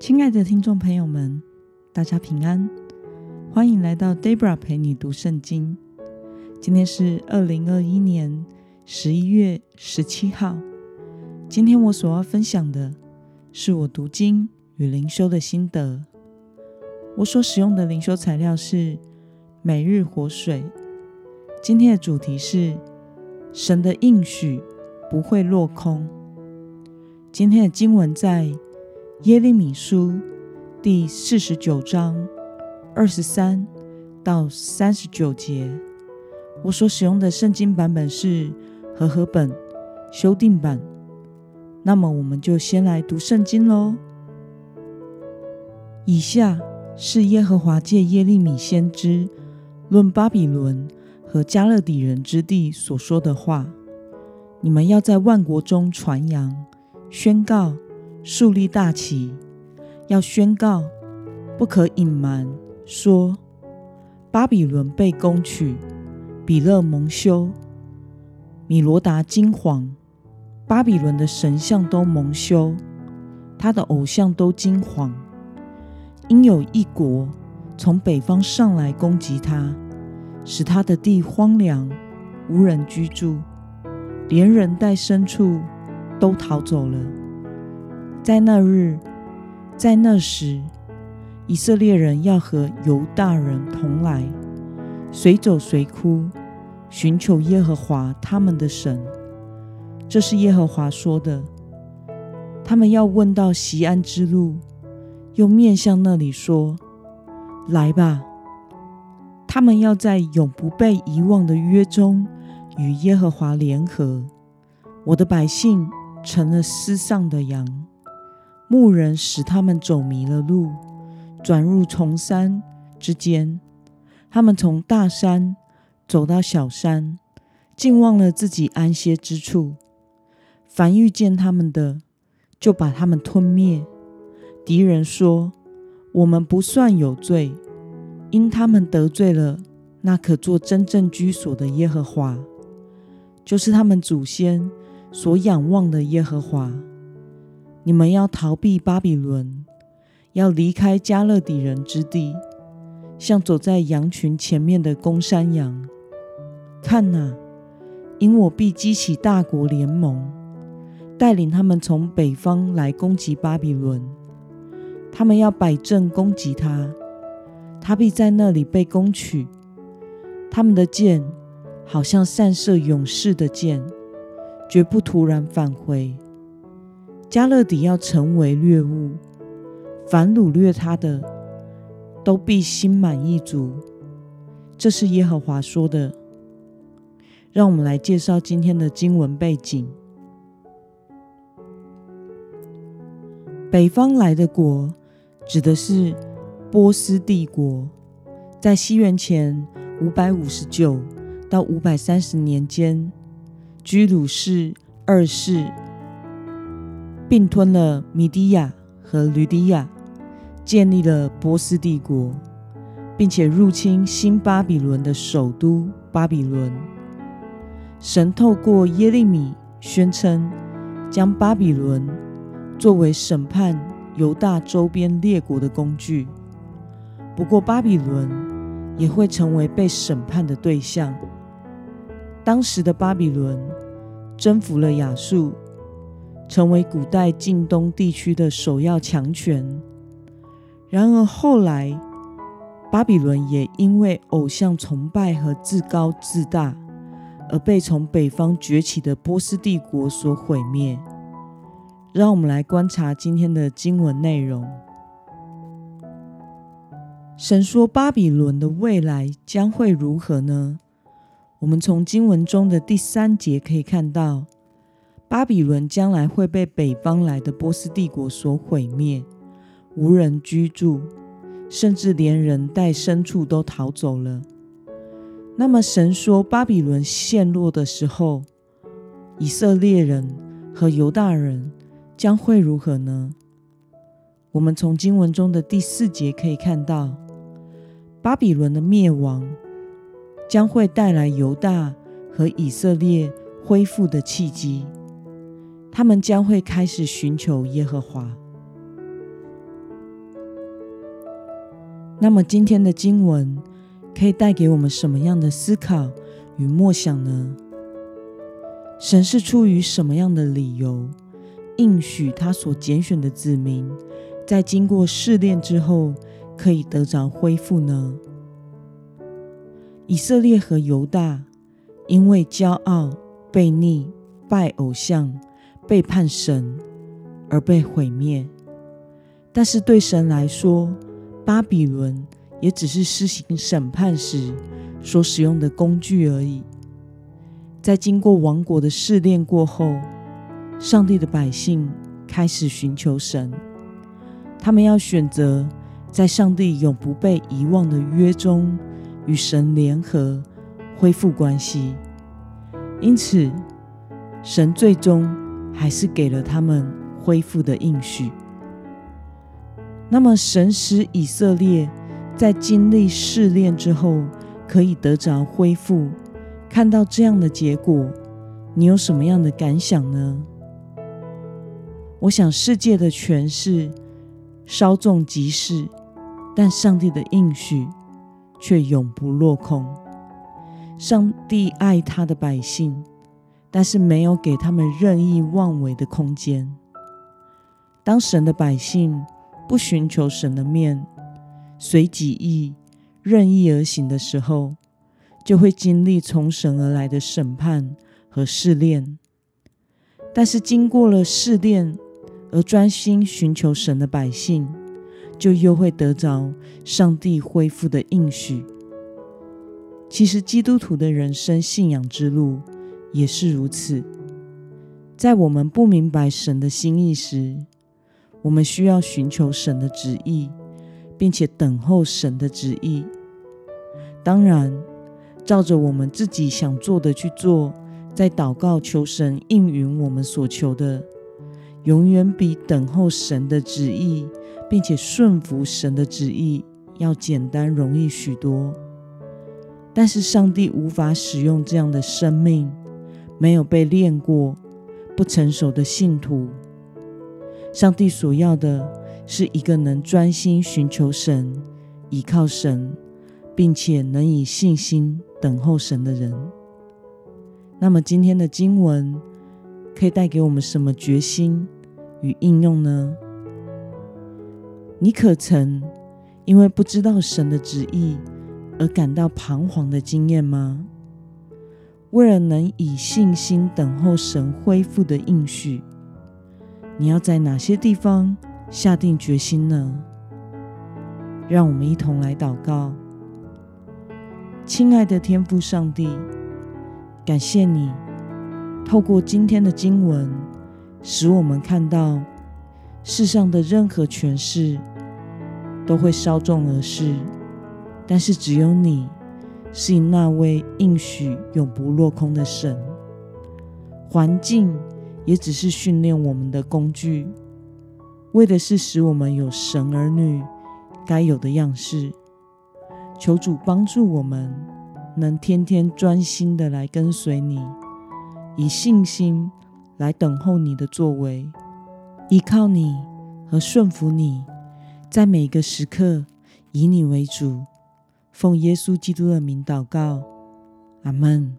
亲爱的听众朋友们，大家平安，欢迎来到 Debra 陪你读圣经。今天是二零二一年十一月十七号。今天我所要分享的是我读经与灵修的心得。我所使用的灵修材料是每日活水。今天的主题是神的应许不会落空。今天的经文在耶利米书第四十九章二十三到三十九节。我所使用的圣经版本是和合本修订版。那么，我们就先来读圣经喽。以下是耶和华借耶利米先知论巴比伦和加勒底人之地所说的话：你们要在万国中传扬、宣告、树立大旗，要宣告，不可隐瞒，说巴比伦被攻取，比勒蒙羞，米罗达惊惶。巴比伦的神像都蒙羞，他的偶像都惊惶，因有一国从北方上来攻击他，使他的地荒凉，无人居住，连人带牲畜都逃走了。在那日，在那时，以色列人要和犹大人同来，随走随哭，寻求耶和华他们的神。这是耶和华说的。他们要问到西安之路，又面向那里说：“来吧。”他们要在永不被遗忘的约中与耶和华联合。我的百姓成了失丧的羊，牧人使他们走迷了路，转入崇山之间。他们从大山走到小山，竟忘了自己安歇之处。凡遇见他们的，就把他们吞灭。敌人说：“我们不算有罪，因他们得罪了那可做真正居所的耶和华，就是他们祖先所仰望的耶和华。你们要逃避巴比伦，要离开加勒底人之地，像走在羊群前面的公山羊。看哪，因我必激起大国联盟。”带领他们从北方来攻击巴比伦，他们要摆阵攻击他，他必在那里被攻取。他们的箭好像散射勇士的箭，绝不突然返回。加勒底要成为掠物，凡掳掠他的，都必心满意足。这是耶和华说的。让我们来介绍今天的经文背景。北方来的国指的是波斯帝国，在西元前五百五十九到五百三十年间，居鲁士二世并吞了米底亚和吕底亚，建立了波斯帝国，并且入侵新巴比伦的首都巴比伦。神透过耶利米宣称，将巴比伦。作为审判犹大周边列国的工具，不过巴比伦也会成为被审判的对象。当时的巴比伦征服了亚述，成为古代近东地区的首要强权。然而后来，巴比伦也因为偶像崇拜和自高自大，而被从北方崛起的波斯帝国所毁灭。让我们来观察今天的经文内容。神说：“巴比伦的未来将会如何呢？”我们从经文中的第三节可以看到，巴比伦将来会被北方来的波斯帝国所毁灭，无人居住，甚至连人带牲畜都逃走了。那么，神说巴比伦陷落的时候，以色列人和犹大人。将会如何呢？我们从经文中的第四节可以看到，巴比伦的灭亡将会带来犹大和以色列恢复的契机。他们将会开始寻求耶和华。那么今天的经文可以带给我们什么样的思考与默想呢？神是出于什么样的理由应许他所拣选的子民，在经过试炼之后可以得着恢复呢？以色列和犹大因为骄傲、悖逆、拜偶像、背叛神而被毁灭，但是对神来说，巴比伦也只是施行审判时所使用的工具而已。在经过王国的试炼过后，上帝的百姓开始寻求神。他们要选择在上帝永不被遗忘的约中与神联合，恢复关系。因此，神最终还是给了他们恢复的应许。那么，神使以色列在经历试炼之后，可以得着恢复。看到这样的结果，你有什么样的感想呢？我想世界的权势稍纵即逝，但上帝的应许却永不落空。上帝爱他的百姓，但是没有给他们任意妄为的空间。当神的百姓不寻求神的面，随己意、任意而行的时候，就会经历从神而来的审判和试炼，但是经过了试炼而专心寻求神的百姓，就又会得着上帝恢复的应许。其实基督徒的人生信仰之路也是如此，在我们不明白神的心意时，我们需要寻求神的旨意，并且等候神的旨意。当然。照着我们自己想做的去做，在祷告求神应允我们所求的，永远比等候神的旨意，并且顺服神的旨意要简单容易许多。但是上帝无法使用这样的生命，没有被练过、不成熟的信徒。上帝所要的是一个能专心寻求神、依靠神，并且能以信心。等候神的人，那么今天的经文可以带给我们什么决心与应用呢？你可曾因为不知道神的旨意而感到彷徨的经验吗？为了能以信心等候神恢复的应许，你要在哪些地方下定决心呢？让我们一同来祷告。亲爱的天父上帝，感谢你透过今天的经文，使我们看到世上的任何权势都会稍纵而逝，但是只有你是那位应许永不落空的神。环境也只是训练我们的工具，为的是使我们有神儿女该有的样式。求主帮助我们，能天天专心的来跟随你，以信心来等候你的作为，依靠你和顺服你，在每个时刻以你为主。奉耶稣基督的名祷告，阿门。